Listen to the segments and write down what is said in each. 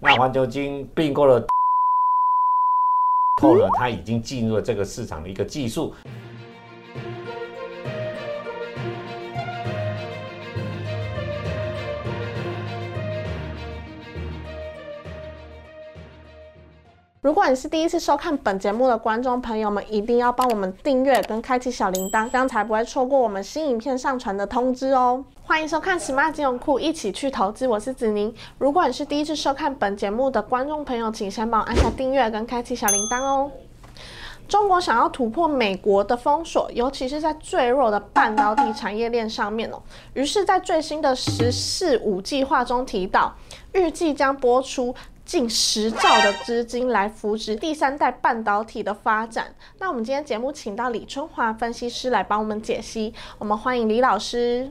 那环球金并购了后呢，它已经进入了这个市场的一个技术。如果你是第一次收看本节目的观众朋友们，一定要帮我们订阅跟开启小铃铛，这样才不会错过我们新影片上传的通知哦。欢迎收看 Smart 金融库，一起去投资，我是子宁。如果你是第一次收看本节目的观众朋友，请先帮我按下订阅跟开启小铃铛哦。中国想要突破美国的封锁，尤其是在最弱的半导体产业链上面哦。于是，在最新的“十四五”计划中提到，预计将播出。近十兆的资金来扶植第三代半导体的发展。那我们今天节目请到李春华分析师来帮我们解析。我们欢迎李老师。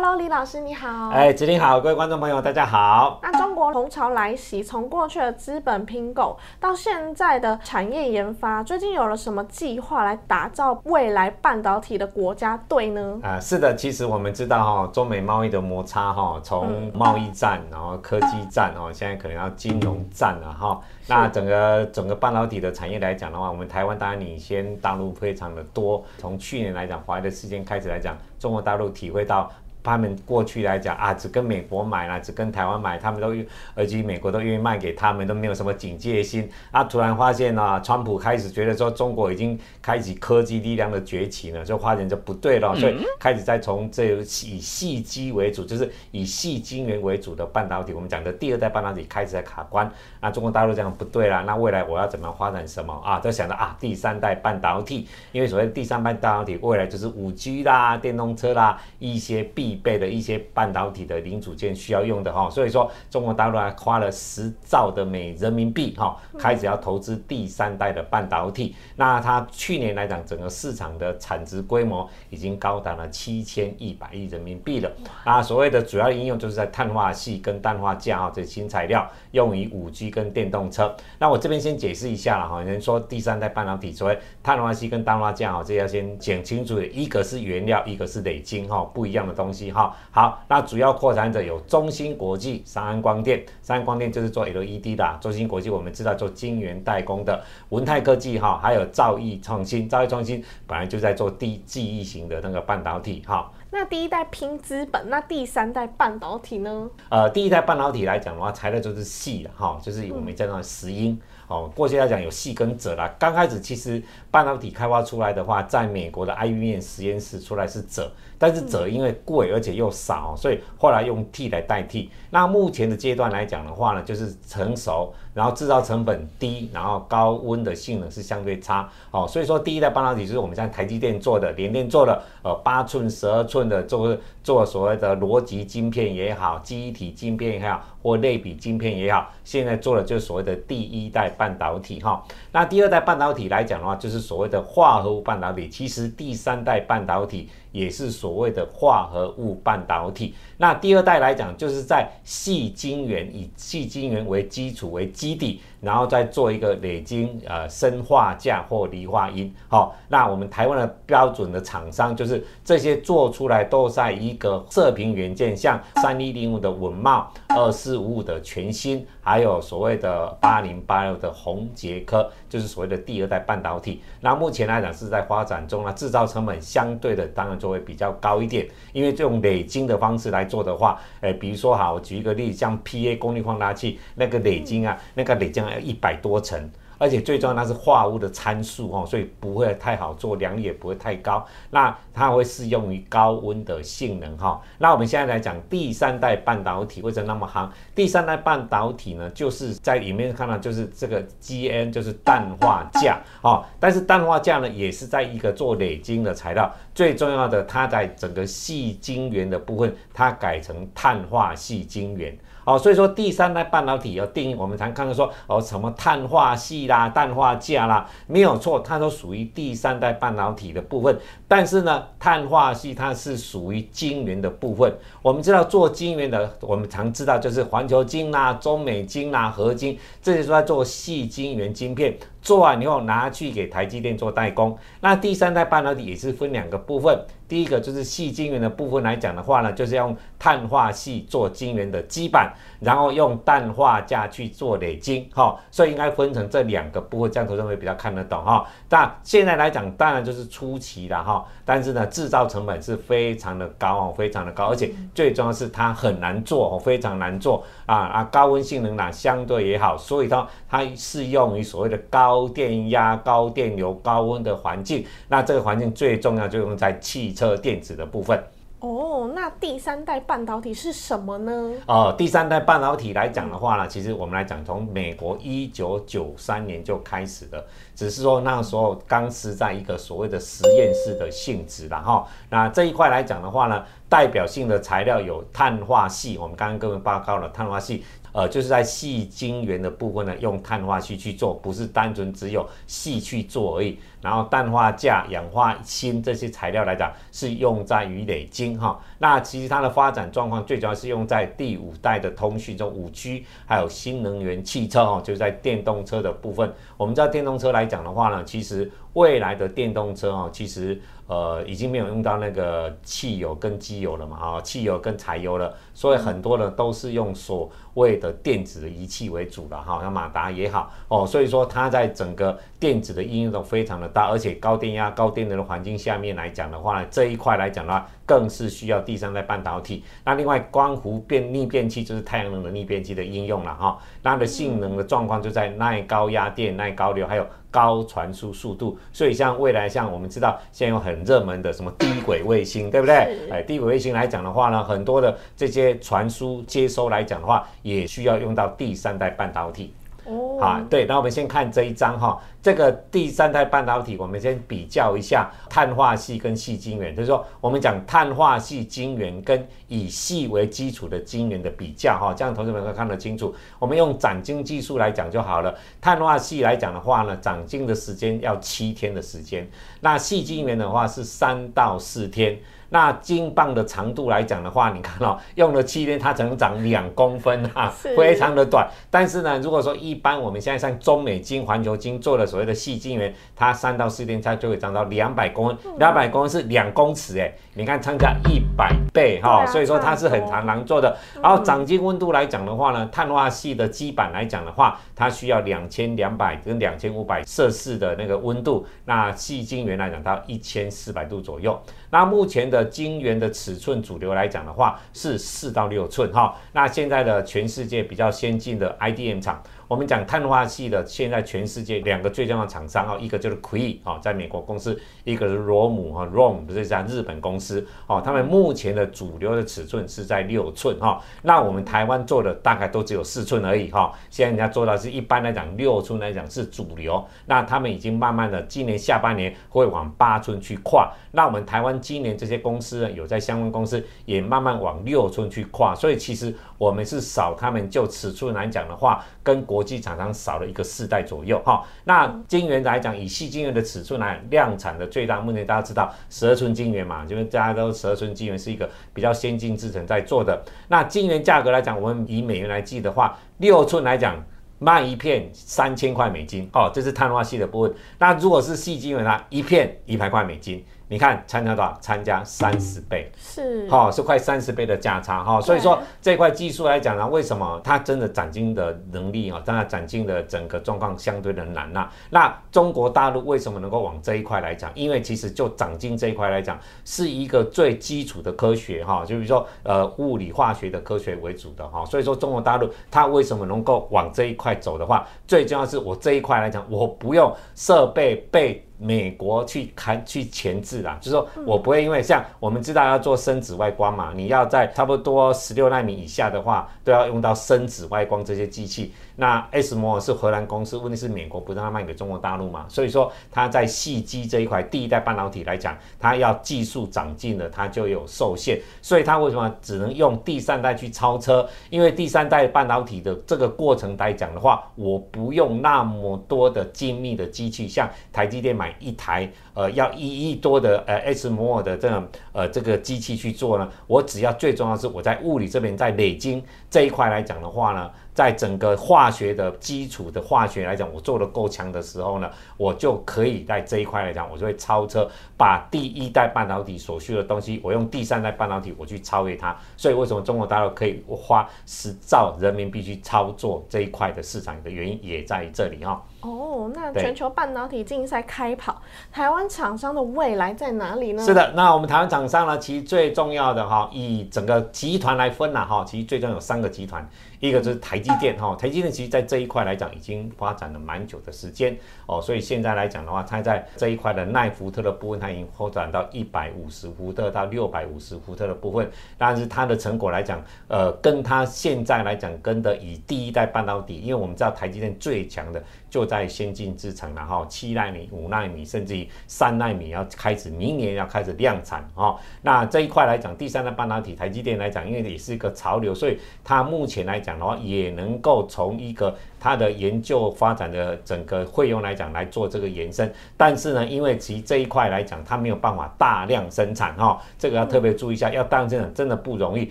Hello，李老师你好。哎，子林好，各位观众朋友大家好。那中国红潮来袭，从过去的资本拼购到现在的产业研发，最近有了什么计划来打造未来半导体的国家队呢？啊，是的，其实我们知道哈，中美贸易的摩擦哈，从贸易战，然后科技战哦，现在可能要金融战了哈。那整个整个半导体的产业来讲的话，我们台湾当然领先大陆非常的多。从去年来讲，华为的事件开始来讲，中国大陆体会到。他们过去来讲啊，只跟美国买啦，只跟台湾买，他们都，而且美国都愿意卖给他们，都没有什么警戒心。啊，突然发现呢，川普开始觉得说中国已经开启科技力量的崛起了，就发现就不对了，所以开始在从这以细基为主，就是以细晶圆为主的半导体，我们讲的第二代半导体开始在卡关。那中国大陆这样不对啦，那未来我要怎么发展什么啊？都想着啊，第三代半导体，因为所谓第三代半导体未来就是五 G 啦、电动车啦一些必。必备的一些半导体的零组件需要用的哈，所以说中国大陆还花了十兆的美人民币哈，开始要投资第三代的半导体。那它去年来讲，整个市场的产值规模已经高达了七千一百亿人民币了。啊，所谓的主要应用就是在碳化系跟氮化镓哈这新材料，用于五 G 跟电动车。那我这边先解释一下了哈，有人说第三代半导体所谓碳化系跟氮化镓哈，这要先讲清楚的，一个是原料，一个是累晶哈，不一样的东西。哈好，那主要扩展者有中芯国际、三安光电。三安光电就是做 LED 的，中芯国际我们知道做晶圆代工的。文泰科技哈，还有兆易创新，兆易创新本来就在做低记忆型的那个半导体哈。那第一代拼资本，那第三代半导体呢？呃，第一代半导体来讲的话，材料就是细的哈，就是我们叫做石英。哦，过去来讲有细跟锗啦。刚开始其实半导体开发出来的话，在美国的 IBM 实验室出来是锗，但是锗因为贵而且又少，所以后来用 T 来代替。那目前的阶段来讲的话呢，就是成熟，然后制造成本低，然后高温的性能是相对差。哦，所以说第一代半导体就是我们像台积电做的，联电做的，呃，八寸、十二寸的做做所谓的逻辑晶片也好，记忆体晶片也好，或类比晶片也好，现在做的就是所谓的第一代。半导体哈，那第二代半导体来讲的话，就是所谓的化合物半导体。其实第三代半导体也是所谓的化合物半导体。那第二代来讲，就是在细晶圆以细晶圆为基础为基底。然后再做一个累晶呃砷化镓或锂化铟，好，那我们台湾的标准的厂商就是这些做出来都在一个射频元件，像三一零五的稳茂、二四五五的全新，还有所谓的八零八六的宏杰科，就是所谓的第二代半导体。那目前来讲是在发展中啊，制造成本相对的当然就会比较高一点，因为这种累晶的方式来做的话，哎，比如说哈，我举一个例子，像 PA 功率放大器那个垒晶啊，那个累晶。一百多层。而且最重要，它是化物的参数哦，所以不会太好做，良率也不会太高。那它会适用于高温的性能哈。那我们现在来讲第三代半导体为什么那么夯？第三代半导体呢，就是在里面看到就是这个 GN 就是氮化镓哦，但是氮化镓呢也是在一个做累晶的材料。最重要的，它在整个细晶圆的部分，它改成碳化细晶圆。哦，所以说第三代半导体要定义，我们常看到说哦什么碳化系啦、氮化镓啦，没有错，它都属于第三代半导体的部分。但是呢，碳化系它是属于晶圆的部分。我们知道做晶圆的，我们常知道就是环球晶啦、中美晶啦、合金，这些都在做细晶圆晶片。做完以后拿去给台积电做代工。那第三代半导体也是分两个部分。第一个就是细晶圆的部分来讲的话呢，就是用碳化系做晶圆的基板，然后用氮化镓去做累晶，哈，所以应该分成这两个部分，这样投资者会比较看得懂，哈。但现在来讲，当然就是初期了，哈，但是呢，制造成本是非常的高哦，非常的高，而且最重要是它很难做哦，非常难做啊啊，高温性能呢相对也好，所以它它适用于所谓的高电压、高电流、高温的环境，那这个环境最重要就用在汽。车电子的部分哦，那第三代半导体是什么呢？哦，第三代半导体来讲的话呢，其实我们来讲，从美国一九九三年就开始的，只是说那时候刚是在一个所谓的实验室的性质然后。那这一块来讲的话呢，代表性的材料有碳化系，我们刚刚各位报告了碳化系。呃，就是在细晶圆的部分呢，用碳化系去做，不是单纯只有细去做而已。然后氮化镓、氧化锌这些材料来讲，是用在于累晶哈。那其实它的发展状况最主要是用在第五代的通讯中，五 G 还有新能源汽车哦，就是在电动车的部分。我们知道电动车来讲的话呢，其实未来的电动车哦，其实。呃，已经没有用到那个汽油跟机油了嘛，啊，汽油跟柴油了，所以很多的都是用所谓的电子的仪器为主了哈，像马达也好哦，所以说它在整个电子的应用都非常的大，而且高电压、高电能的环境下面来讲的话呢，这一块来讲的话，更是需要第三代半导体。那另外光伏变逆变器就是太阳能的逆变器的应用了哈，它的性能的状况就在耐高压电、耐高流，还有。高传输速度，所以像未来，像我们知道现在有很热门的什么低轨卫星，对不对？哎，低轨卫星来讲的话呢，很多的这些传输接收来讲的话，也需要用到第三代半导体。哦好，对，那我们先看这一张哈，这个第三代半导体，我们先比较一下碳化系跟细晶圆，就是说我们讲碳化系晶圆跟以细为基础的晶圆的比较哈，这样同学们会看得清楚。我们用长晶技术来讲就好了，碳化系来讲的话呢，长晶的时间要七天的时间，那细晶圆的话是三到四天。那金棒的长度来讲的话，你看哦，用了七天，它只能长两公分哈，非常的短。但是呢，如果说一般我们现在像中美金、环球金做的所谓的细晶圆，它三到四天它就会长到两百公分，两百公分是两公尺哎，你看差价一百倍哈，所以说它是很难难做的。然后长晶温度来讲的话呢，碳化系的基板来讲的话，它需要两千两百跟两千五百摄氏的那个温度，那细晶圆来讲到一千四百度左右。那目前的晶圆的尺寸主流来讲的话是四到六寸哈。那现在的全世界比较先进的 IDM 厂。我们讲碳化系的，现在全世界两个最重要的厂商哦，一个就是 Cree 哦，在美国公司，一个是罗姆哈 r o m 不是在日本公司哦，他们目前的主流的尺寸是在六寸哈，那我们台湾做的大概都只有四寸而已哈，现在人家做到是一般来讲六寸来讲是主流，那他们已经慢慢的今年下半年会往八寸去跨，那我们台湾今年这些公司呢，有在相关公司也慢慢往六寸去跨，所以其实我们是少他们就尺寸来讲的话，跟国国际厂商少了一个四代左右哈，那晶圆来讲，以细晶圆的尺寸来量产的最大，目前大家知道十二寸晶圆嘛，就是大家都十二寸晶圆是一个比较先进制程在做的。那晶圆价格来讲，我们以美元来计的话，六寸来讲卖一片三千块美金哦，这是碳化系的部分。那如果是细晶圆呢，一片一百块美金。你看参加多少？参加三十倍，是，好，是快三十倍的价差，哈，所以说这块技术来讲呢，为什么它真的展金的能力啊，当然展金的整个状况相对的难呐。那中国大陆为什么能够往这一块来讲？因为其实就长金这一块来讲，是一个最基础的科学，哈，就比如说呃物理化学的科学为主的，哈，所以说中国大陆它为什么能够往这一块走的话，最重要是我这一块来讲，我不用设备被。美国去看去前置啦，就是说我不会因为像我们知道要做深紫外光嘛，你要在差不多十六纳米以下的话，都要用到深紫外光这些机器。那 S 摩尔是荷兰公司，问题是美国不让它卖给中国大陆嘛，所以说它在细机这一块第一代半导体来讲，它要技术长进了，它就有受限，所以它为什么只能用第三代去超车？因为第三代半导体的这个过程来讲的话，我不用那么多的精密的机器，像台积电买。买一台呃要一亿多的呃 S 摩尔的这种呃这个机器去做呢？我只要最重要是我在物理这边在累积这一块来讲的话呢。在整个化学的基础的化学来讲，我做的够强的时候呢，我就可以在这一块来讲，我就会超车，把第一代半导体所需的东西，我用第三代半导体我去超越它。所以为什么中国大陆可以花十兆人民币去操作这一块的市场的原因也在这里哈。哦，那全球半导体竞赛开跑，台湾厂商的未来在哪里呢？是的，那我们台湾厂商呢，其实最重要的哈，以整个集团来分了哈，其实最重要有三个集团。一个就是台积电哈，台积电其实在这一块来讲已经发展了蛮久的时间哦，所以现在来讲的话，它在这一块的耐伏特的部分，它已经扩展到一百五十伏特到六百五十伏特的部分，但是它的成果来讲，呃，跟它现在来讲跟的以第一代半导体，因为我们知道台积电最强的就在先进制程然后，七纳米、五纳米，甚至于三纳米要开始明年要开始量产哦，那这一块来讲，第三代半导体台积电来讲，因为也是一个潮流，所以它目前来。讲的话，也能够从一个。它的研究发展的整个费用来讲来做这个延伸，但是呢，因为其这一块来讲，它没有办法大量生产哈，这个要特别注意一下，要大量生产真的不容易。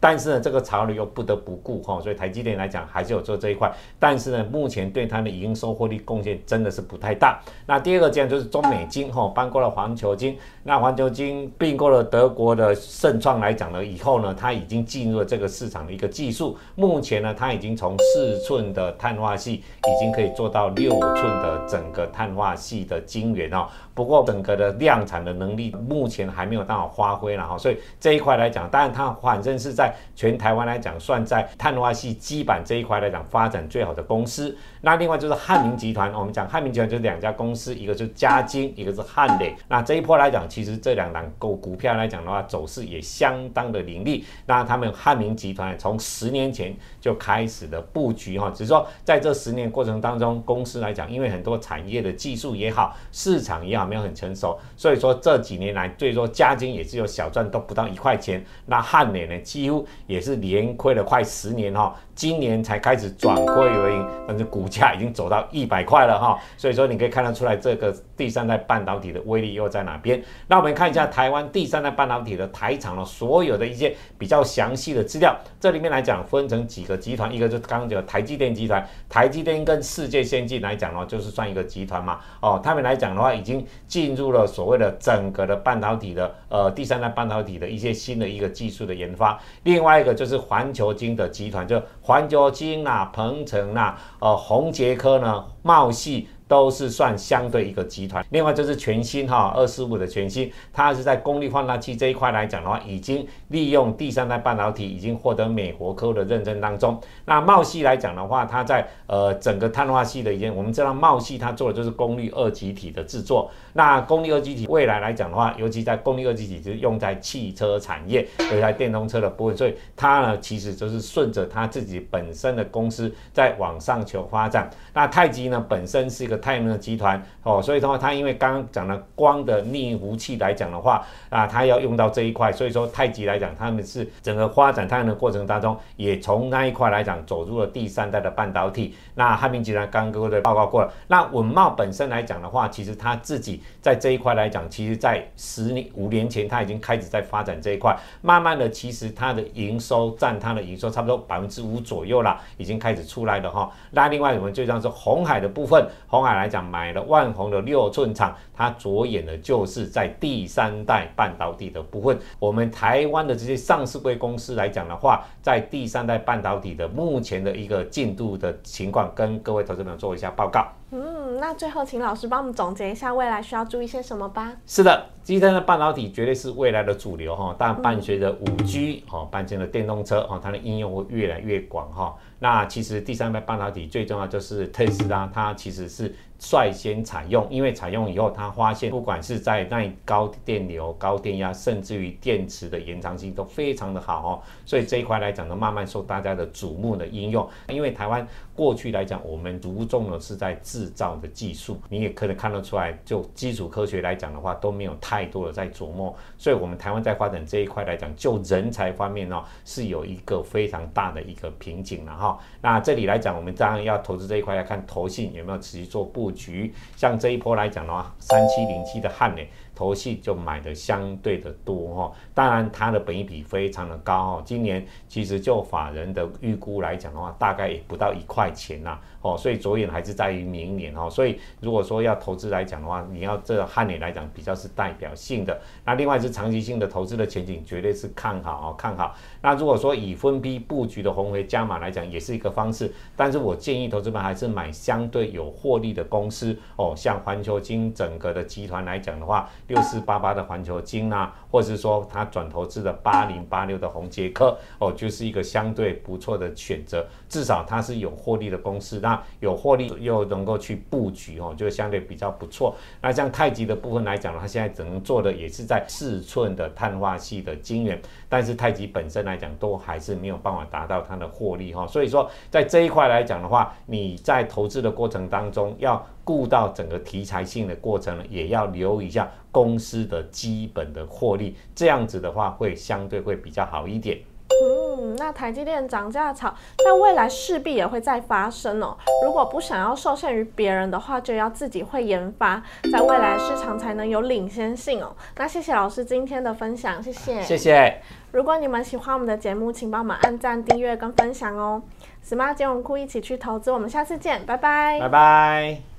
但是呢，这个潮流又不得不顾哈，所以台积电来讲还是有做这一块，但是呢，目前对它的营收获利贡献真的是不太大。那第二个这样就是中美金哈，搬过了环球金，那环球金并购了德国的盛创来讲呢，以后呢，它已经进入了这个市场的一个技术，目前呢，它已经从四寸的碳化。系已经可以做到六寸的整个碳化系的晶圆哦，不过整个的量产的能力目前还没有办法发挥了哈，所以这一块来讲，当然它反正是在全台湾来讲，算在碳化系基板这一块来讲发展最好的公司。那另外就是汉明集团，我们讲汉明集团就是两家公司，一个是嘉金，一个是汉磊。那这一波来讲，其实这两档股股票来讲的话，走势也相当的凌厉。那他们汉明集团从十年前就开始的布局哈，只是说在这十年过程当中，公司来讲，因为很多产业的技术也好，市场也好，没有很成熟，所以说这几年来，最多加金也只有小赚都不到一块钱。那汉磊呢，几乎也是连亏了快十年哈。今年才开始转亏为盈，但是股价已经走到一百块了哈，所以说你可以看得出来这个第三代半导体的威力又在哪边。那我们看一下台湾第三代半导体的台厂的所有的一些比较详细的资料，这里面来讲分成几个集团，一个就是刚刚讲台积电集团，台积电跟世界先进来讲的话，就是算一个集团嘛，哦，他们来讲的话已经进入了所谓的整个的半导体的呃第三代半导体的一些新的一个技术的研发。另外一个就是环球晶的集团就。环球金呐，鹏程呐，呃，宏杰科呢，茂系。都是算相对一个集团，另外就是全新哈二四五的全新，它是在功率放大器这一块来讲的话，已经利用第三代半导体，已经获得美国客户的认证当中。那茂系来讲的话，它在呃整个碳化系的一些，我们知道茂系它做的就是功率二极体的制作。那功率二极体未来来讲的话，尤其在功率二极体就是用在汽车产业，有在电动车的部分，所以它呢其实就是顺着它自己本身的公司在往上求发展。那太极呢本身是一个。太阳能集团哦，所以的话，它因为刚刚讲了光的逆弧器来讲的话啊，它要用到这一块，所以说太极来讲，他们是整个发展太阳能过程当中，也从那一块来讲走入了第三代的半导体。那汉明集团刚刚各位报告过了，那稳茂本身来讲的话，其实它自己在这一块来讲，其实在十年五年前，它已经开始在发展这一块，慢慢的，其实它的营收占它的营收差不多百分之五左右了，已经开始出来了哈。那另外我们最重要是红海的部分，红海来讲买了万宏的六寸厂，它着眼的就是在第三代半导体的部分。我们台湾的这些上市贵公司来讲的话，在第三代半导体的目前的一个进度的情况，跟各位投资者做一下报告。嗯，那最后请老师帮我们总结一下未来需要注意些什么吧。是的，第三代半导体绝对是未来的主流哈，但伴随着五 G 哈，伴随着电动车哈，它的应用会越来越广哈。那其实第三代半导体最重要就是特斯拉，它其实是。率先采用，因为采用以后，他发现不管是在耐高电流、高电压，甚至于电池的延长性都非常的好哦，所以这一块来讲呢，慢慢受大家的瞩目的应用。因为台湾过去来讲，我们着重的是在制造的技术，你也可能看得出来，就基础科学来讲的话，都没有太多的在琢磨。所以，我们台湾在发展这一块来讲，就人才方面呢，是有一个非常大的一个瓶颈了哈。那这里来讲，我们当然要投资这一块，要看投信有没有持续做布。布局。像这一波来讲的话，三七零七的汉呢。头戏就买的相对的多哈，当然它的本益比非常的高哦。今年其实就法人的预估来讲的话，大概也不到一块钱呐哦，所以着眼还是在于明年哦。所以如果说要投资来讲的话，你要这汉年来讲比较是代表性的。那另外是长期性的投资的前景绝对是看好哦，看好。那如果说以分批布局的红回加码来讲，也是一个方式。但是我建议投资们还是买相对有获利的公司哦，像环球金整个的集团来讲的话。六四八八的环球金啊，或者是说它转投资的八零八六的红杰克哦，就是一个相对不错的选择。至少它是有获利的公司，那有获利又能够去布局哦，就相对比较不错。那像太极的部分来讲它现在只能做的也是在四寸的碳化系的晶圆，但是太极本身来讲都还是没有办法达到它的获利哈。所以说在这一块来讲的话，你在投资的过程当中要顾到整个题材性的过程呢，也要留意一下。公司的基本的获利，这样子的话会相对会比较好一点。嗯，那台积电涨价潮在未来势必也会再发生哦。如果不想要受限于别人的话，就要自己会研发，在未来市场才能有领先性哦。那谢谢老师今天的分享，谢谢。谢谢。如果你们喜欢我们的节目，请帮我们按赞、订阅跟分享哦。Smart 金融库一起去投资，我们下次见，拜拜。拜拜。